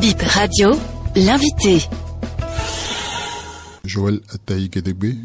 Bip Radio, l'invité. Joël Ataï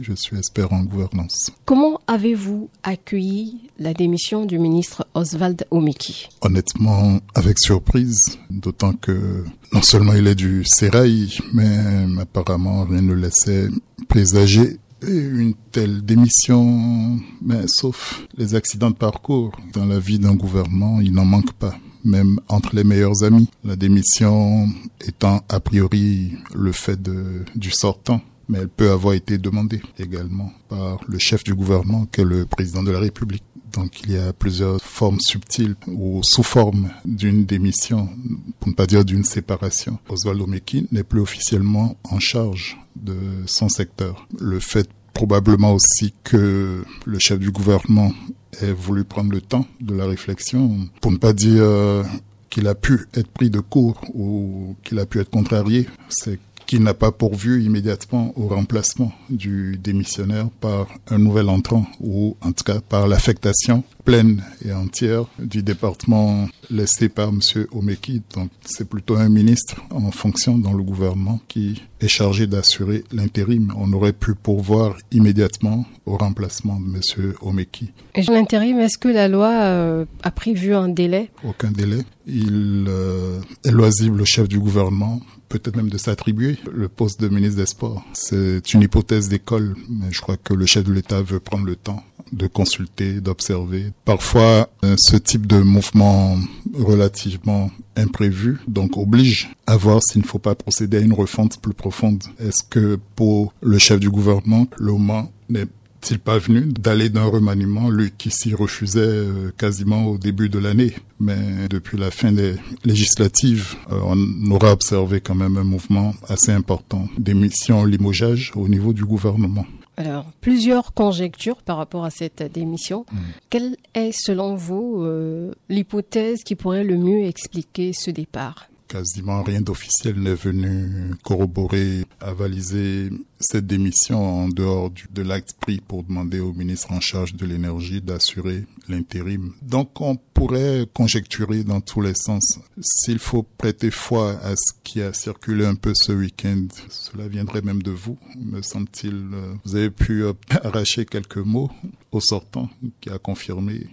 je suis expert en gouvernance. Comment avez-vous accueilli la démission du ministre Oswald Omiki Honnêtement, avec surprise, d'autant que non seulement il est du Sérail, mais apparemment rien ne laissait présager une telle démission, mais sauf les accidents de parcours dans la vie d'un gouvernement, il n'en manque pas même entre les meilleurs amis. La démission étant a priori le fait du sortant mais elle peut avoir été demandée également par le chef du gouvernement, qui est le président de la République. Donc il y a plusieurs formes subtiles ou sous forme d'une démission, pour ne pas dire d'une séparation. Oswald Meki n'est plus officiellement en charge de son secteur. Le fait probablement aussi que le chef du gouvernement ait voulu prendre le temps de la réflexion, pour ne pas dire euh, qu'il a pu être pris de court ou qu'il a pu être contrarié, c'est qu'il n'a pas pourvu immédiatement au remplacement du démissionnaire par un nouvel entrant ou en tout cas par l'affectation pleine et entière du département laissé par M. Omeki. Donc c'est plutôt un ministre en fonction dans le gouvernement qui est chargé d'assurer l'intérim. On aurait pu pourvoir immédiatement au remplacement de M. Omeki. Et l'intérim, est-ce que la loi euh, a prévu un délai? Aucun délai. Il euh, est loisible au chef du gouvernement peut-être même de s'attribuer le poste de ministre des Sports. C'est une hypothèse d'école, mais je crois que le chef de l'État veut prendre le temps de consulter, d'observer. Parfois, euh, ce type de mouvement relativement imprévu, donc oblige à voir s'il ne faut pas procéder à une refonte plus profonde. Est-ce que pour le chef du gouvernement, le moment n'est il pas venu d'aller d'un remaniement, lui qui s'y refusait euh, quasiment au début de l'année? Mais depuis la fin des législatives, euh, on aura observé quand même un mouvement assez important d'émission limogeage au niveau du gouvernement. Alors, plusieurs conjectures par rapport à cette démission. Hmm. Quelle est, selon vous, euh, l'hypothèse qui pourrait le mieux expliquer ce départ? Quasiment rien d'officiel n'est venu corroborer, avaliser cette démission en dehors de l'acte pris pour demander au ministre en charge de l'énergie d'assurer l'intérim. Donc on pourrait conjecturer dans tous les sens. S'il faut prêter foi à ce qui a circulé un peu ce week-end, cela viendrait même de vous, me semble-t-il. Vous avez pu arracher quelques mots au sortant qui a confirmé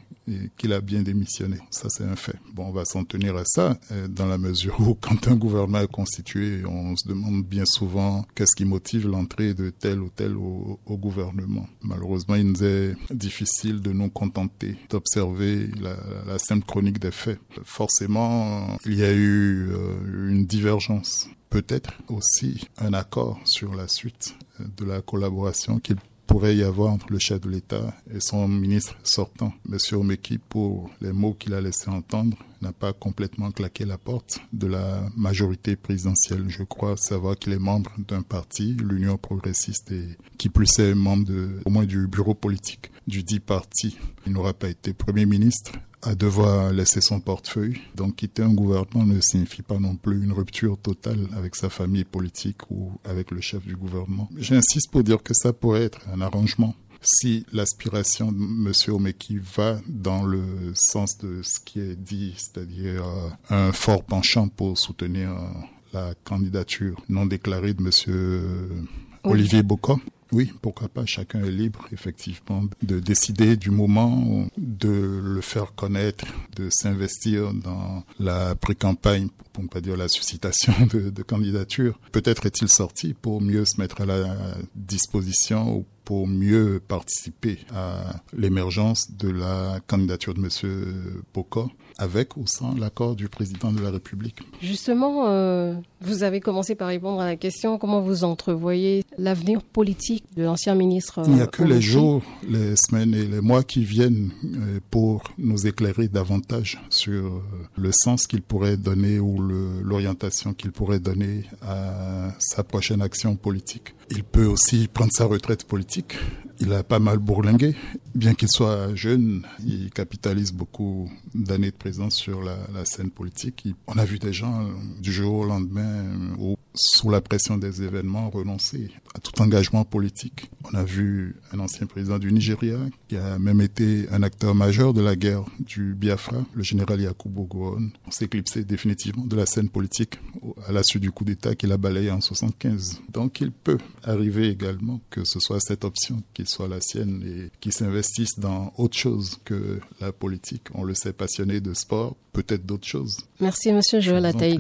qu'il a bien démissionné. Ça, c'est un fait. Bon, on va s'en tenir à ça, euh, dans la mesure où, quand un gouvernement est constitué, on se demande bien souvent qu'est-ce qui motive l'entrée de tel ou tel au, gouvernement. Malheureusement, il nous est difficile de nous contenter d'observer la, simple chronique des faits. Forcément, il y a eu euh, une divergence peut-être aussi un accord sur la suite euh, de la collaboration qu'il pourrait y avoir entre le chef de l'État et son ministre sortant, M. Omeki, pour les mots qu'il a laissé entendre, n'a pas complètement claqué la porte de la majorité présidentielle. Je crois savoir qu'il est membre d'un parti, l'Union progressiste, et qui plus est membre au moins du bureau politique du dit parti. Il n'aura pas été Premier ministre à devoir laisser son portefeuille. Donc quitter un gouvernement ne signifie pas non plus une rupture totale avec sa famille politique ou avec le chef du gouvernement. J'insiste pour dire que ça pourrait être un arrangement. Si l'aspiration de M. Omeki va dans le sens de ce qui est dit, c'est-à-dire euh, un fort penchant pour soutenir euh, la candidature non déclarée de M. Olivier Bocca, oui, pourquoi pas, chacun est libre effectivement de décider du moment, de le faire connaître, de s'investir dans la pré-campagne, pour ne pas dire la suscitation de, de candidatures. Peut-être est-il sorti pour mieux se mettre à la disposition pour mieux participer à l'émergence de la candidature de M. Bocca avec ou sans l'accord du président de la République. Justement, euh, vous avez commencé par répondre à la question comment vous entrevoyez l'avenir politique de l'ancien ministre Il n'y a que les jours, les semaines et les mois qui viennent euh, pour nous éclairer davantage sur euh, le sens qu'il pourrait donner ou l'orientation qu'il pourrait donner à sa prochaine action politique. Il peut aussi prendre sa retraite politique politique il a pas mal bourlingué. Bien qu'il soit jeune, il capitalise beaucoup d'années de présence sur la, scène politique. on a vu des gens du jour au lendemain, ou sous la pression des événements, renoncer à tout engagement politique. On a vu un ancien président du Nigeria qui a même été un acteur majeur de la guerre du Biafra, le général Yakubu Gowon, s'éclipser définitivement de la scène politique à la suite du coup d'État qu'il a balayé en 75. Donc il peut arriver également que ce soit cette option qui soit la sienne et qui s'investisse dans autre chose que la politique. On le sait passionné de sport, peut-être d'autres choses. Merci Monsieur Joël Ataï